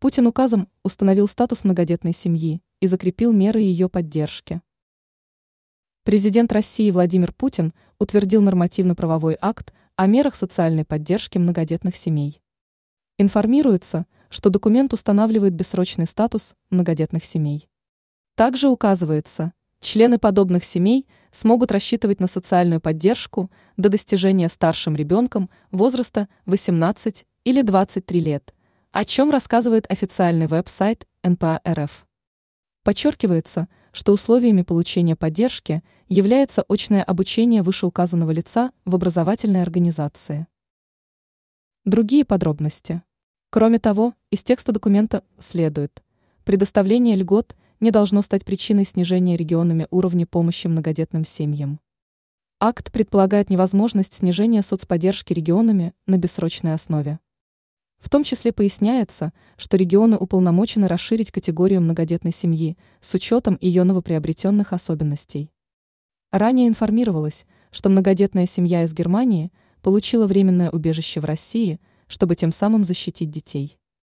Путин указом установил статус многодетной семьи и закрепил меры ее поддержки. Президент России Владимир Путин утвердил нормативно-правовой акт о мерах социальной поддержки многодетных семей. Информируется, что документ устанавливает бессрочный статус многодетных семей. Также указывается, члены подобных семей смогут рассчитывать на социальную поддержку до достижения старшим ребенком возраста 18 или 23 лет, о чем рассказывает официальный веб-сайт НПА РФ. Подчеркивается, что условиями получения поддержки является очное обучение вышеуказанного лица в образовательной организации. Другие подробности. Кроме того, из текста документа следует, предоставление льгот не должно стать причиной снижения регионами уровня помощи многодетным семьям. Акт предполагает невозможность снижения соцподдержки регионами на бессрочной основе. В том числе поясняется, что регионы уполномочены расширить категорию многодетной семьи с учетом ее новоприобретенных особенностей. Ранее информировалось, что многодетная семья из Германии получила временное убежище в России, чтобы тем самым защитить детей.